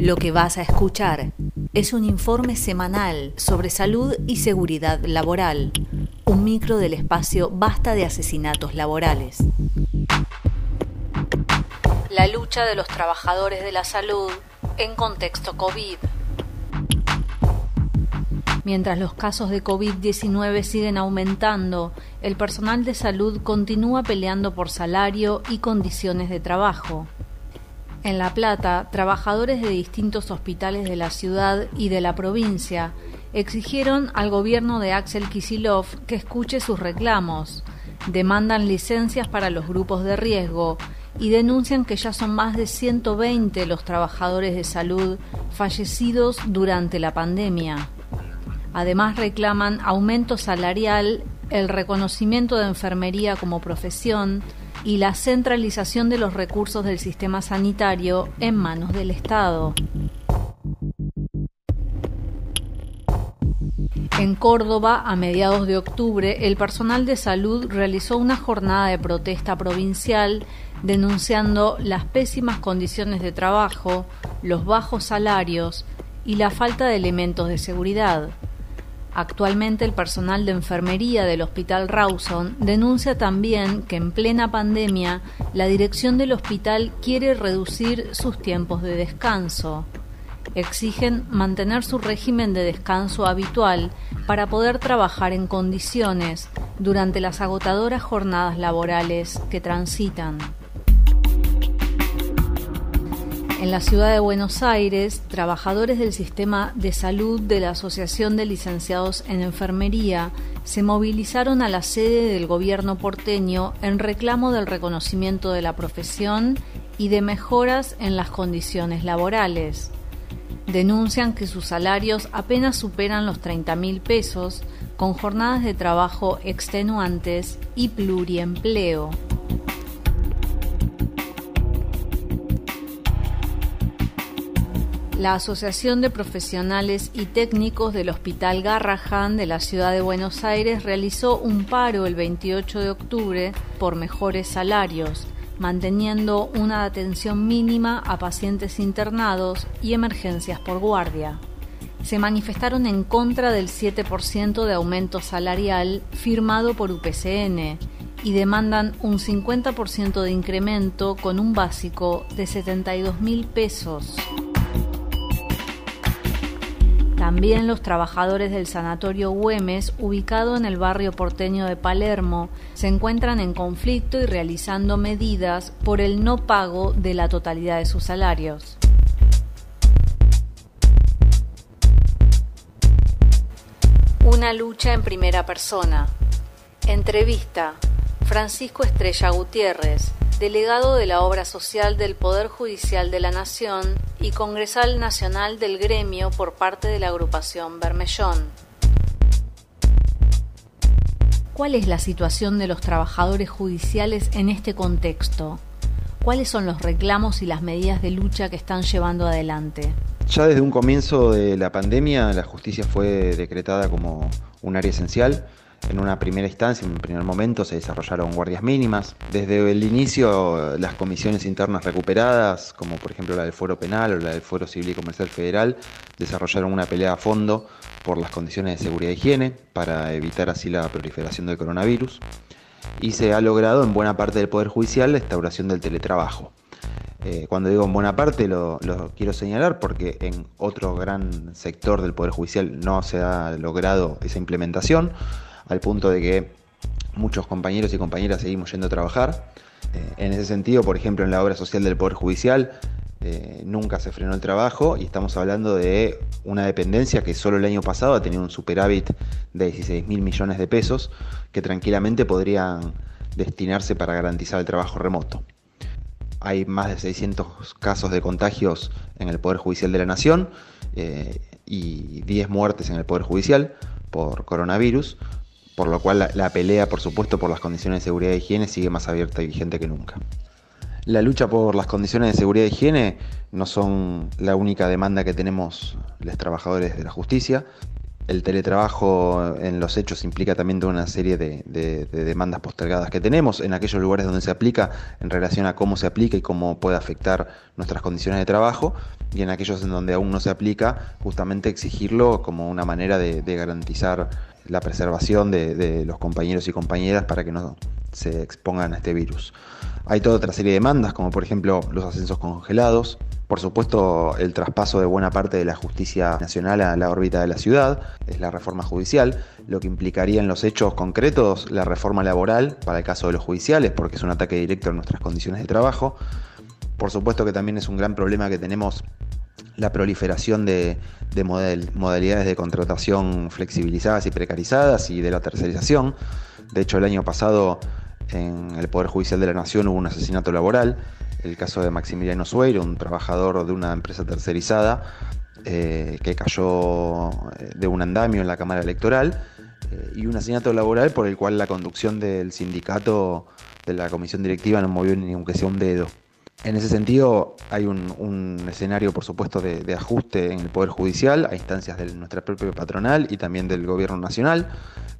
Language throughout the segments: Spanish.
Lo que vas a escuchar es un informe semanal sobre salud y seguridad laboral, un micro del espacio Basta de asesinatos laborales. La lucha de los trabajadores de la salud en contexto COVID. Mientras los casos de COVID-19 siguen aumentando, el personal de salud continúa peleando por salario y condiciones de trabajo. En La Plata, trabajadores de distintos hospitales de la ciudad y de la provincia exigieron al gobierno de Axel Kisilov que escuche sus reclamos, demandan licencias para los grupos de riesgo y denuncian que ya son más de 120 los trabajadores de salud fallecidos durante la pandemia. Además reclaman aumento salarial, el reconocimiento de enfermería como profesión, y la centralización de los recursos del sistema sanitario en manos del Estado. En Córdoba, a mediados de octubre, el personal de salud realizó una jornada de protesta provincial denunciando las pésimas condiciones de trabajo, los bajos salarios y la falta de elementos de seguridad. Actualmente el personal de enfermería del Hospital Rawson denuncia también que en plena pandemia la dirección del hospital quiere reducir sus tiempos de descanso. Exigen mantener su régimen de descanso habitual para poder trabajar en condiciones durante las agotadoras jornadas laborales que transitan. En la ciudad de Buenos Aires, trabajadores del sistema de salud de la Asociación de Licenciados en Enfermería se movilizaron a la sede del gobierno porteño en reclamo del reconocimiento de la profesión y de mejoras en las condiciones laborales. Denuncian que sus salarios apenas superan los 30 mil pesos, con jornadas de trabajo extenuantes y pluriempleo. La Asociación de Profesionales y Técnicos del Hospital Garrahan de la Ciudad de Buenos Aires realizó un paro el 28 de octubre por mejores salarios, manteniendo una atención mínima a pacientes internados y emergencias por guardia. Se manifestaron en contra del 7% de aumento salarial firmado por UPCN y demandan un 50% de incremento con un básico de 72 mil pesos. También los trabajadores del Sanatorio Güemes, ubicado en el barrio porteño de Palermo, se encuentran en conflicto y realizando medidas por el no pago de la totalidad de sus salarios. Una lucha en primera persona. Entrevista. Francisco Estrella Gutiérrez, delegado de la obra social del Poder Judicial de la Nación y congresal nacional del gremio por parte de la agrupación Bermellón. ¿Cuál es la situación de los trabajadores judiciales en este contexto? ¿Cuáles son los reclamos y las medidas de lucha que están llevando adelante? Ya desde un comienzo de la pandemia, la justicia fue decretada como un área esencial en una primera instancia, en un primer momento, se desarrollaron guardias mínimas. Desde el inicio, las comisiones internas recuperadas, como por ejemplo la del Foro Penal o la del Foro Civil y Comercial Federal, desarrollaron una pelea a fondo por las condiciones de seguridad e higiene para evitar así la proliferación del coronavirus. Y se ha logrado en buena parte del Poder Judicial la instauración del teletrabajo. Eh, cuando digo en buena parte lo, quiero señalar porque en otro gran sector del Poder Judicial no se ha logrado esa implementación al punto de que muchos compañeros y compañeras seguimos yendo a trabajar. Eh, en ese sentido, por ejemplo, en la obra social del Poder Judicial, eh, nunca se frenó el trabajo y estamos hablando de una dependencia que solo el año pasado ha tenido un superávit de 16 mil millones de pesos que tranquilamente podrían destinarse para garantizar el trabajo remoto. Hay más de 600 casos de contagios en el Poder Judicial de la Nación eh, y 10 muertes en el Poder Judicial por coronavirus, por lo cual la, pelea, por supuesto, por las condiciones de seguridad y higiene sigue más abierta y vigente que nunca. La lucha por las condiciones de seguridad y higiene no son la única demanda que tenemos los trabajadores de la justicia. El teletrabajo en los hechos implica también toda una serie de, demandas postergadas que tenemos en aquellos lugares donde se aplica en relación a cómo se aplica y cómo puede afectar nuestras condiciones de trabajo y en aquellos en donde aún no se aplica justamente exigirlo como una manera de, garantizar la preservación de, los compañeros y compañeras para que no se expongan a este virus. Hay toda otra serie de demandas como por ejemplo los ascensos congelados, por supuesto, el traspaso de buena parte de la justicia nacional a la órbita de la ciudad es la reforma judicial, lo que implicaría en los hechos concretos la reforma laboral para el caso de los judiciales, porque es un ataque directo a nuestras condiciones de trabajo. Por supuesto que también es un gran problema que tenemos la proliferación de, modalidades de contratación flexibilizadas y precarizadas y de la tercerización. De hecho, el año pasado en el Poder Judicial de la Nación hubo un asesinato laboral el caso de Maximiliano Sueiro, un trabajador de una empresa tercerizada eh, que cayó eh, de un andamio en la Cámara Electoral eh, y un asesinato laboral por el cual la conducción del sindicato de la comisión directiva no movió ni aunque sea un dedo. En ese sentido, hay un, escenario, por supuesto, de, de, ajuste en el Poder Judicial a instancias de nuestra propia patronal y también del Gobierno Nacional,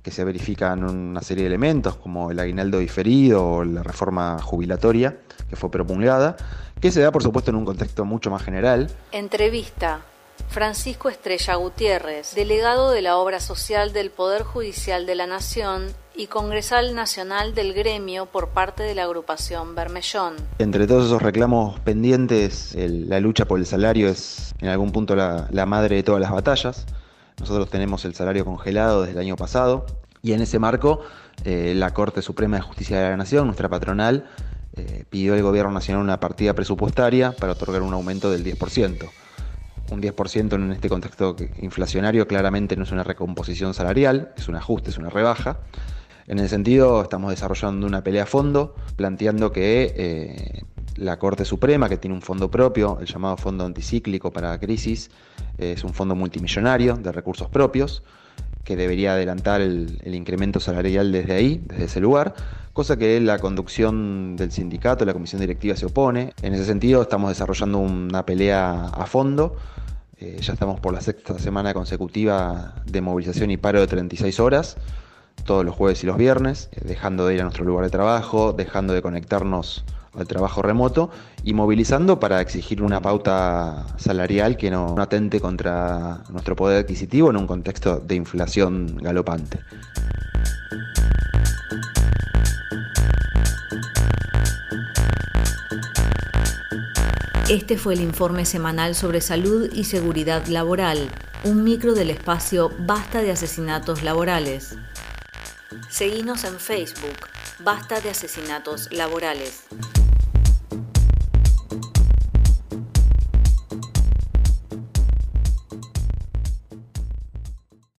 que se verifican una serie de elementos como el aguinaldo diferido o la reforma jubilatoria que fue promulgada, que se da por supuesto en un contexto mucho más general. Entrevista. Francisco Estrella Gutiérrez, delegado de la Obra Social del Poder Judicial de la Nación y congresal nacional del gremio por parte de la agrupación Bermellón. Entre todos esos reclamos pendientes, la lucha por el salario es en algún punto la, madre de todas las batallas. Nosotros tenemos el salario congelado desde el año pasado y en ese marco eh, la Corte Suprema de Justicia de la Nación, nuestra patronal, eh, pidió al gobierno nacional una partida presupuestaria para otorgar un aumento del 10%. Un 10% en este contexto inflacionario claramente no es una recomposición salarial, es un ajuste, es una rebaja. En ese sentido, estamos desarrollando una pelea a fondo, planteando que eh, la Corte Suprema, que tiene un fondo propio, el llamado Fondo Anticíclico para la Crisis, es un fondo multimillonario de recursos propios, que debería adelantar el, incremento salarial desde ahí, desde ese lugar, cosa que la conducción del sindicato, la comisión directiva se opone. En ese sentido estamos desarrollando una pelea a fondo. Eh, ya estamos por la sexta semana consecutiva de movilización y paro de 36 horas, todos los jueves y los viernes, eh, dejando de ir a nuestro lugar de trabajo, dejando de conectarnos al trabajo remoto y movilizando para exigir una pauta salarial que no, atente contra nuestro poder adquisitivo en un contexto de inflación galopante. Este fue el informe semanal sobre salud y seguridad laboral, un micro del espacio Basta de Asesinatos Laborales. Seguimos en Facebook, Basta de Asesinatos Laborales.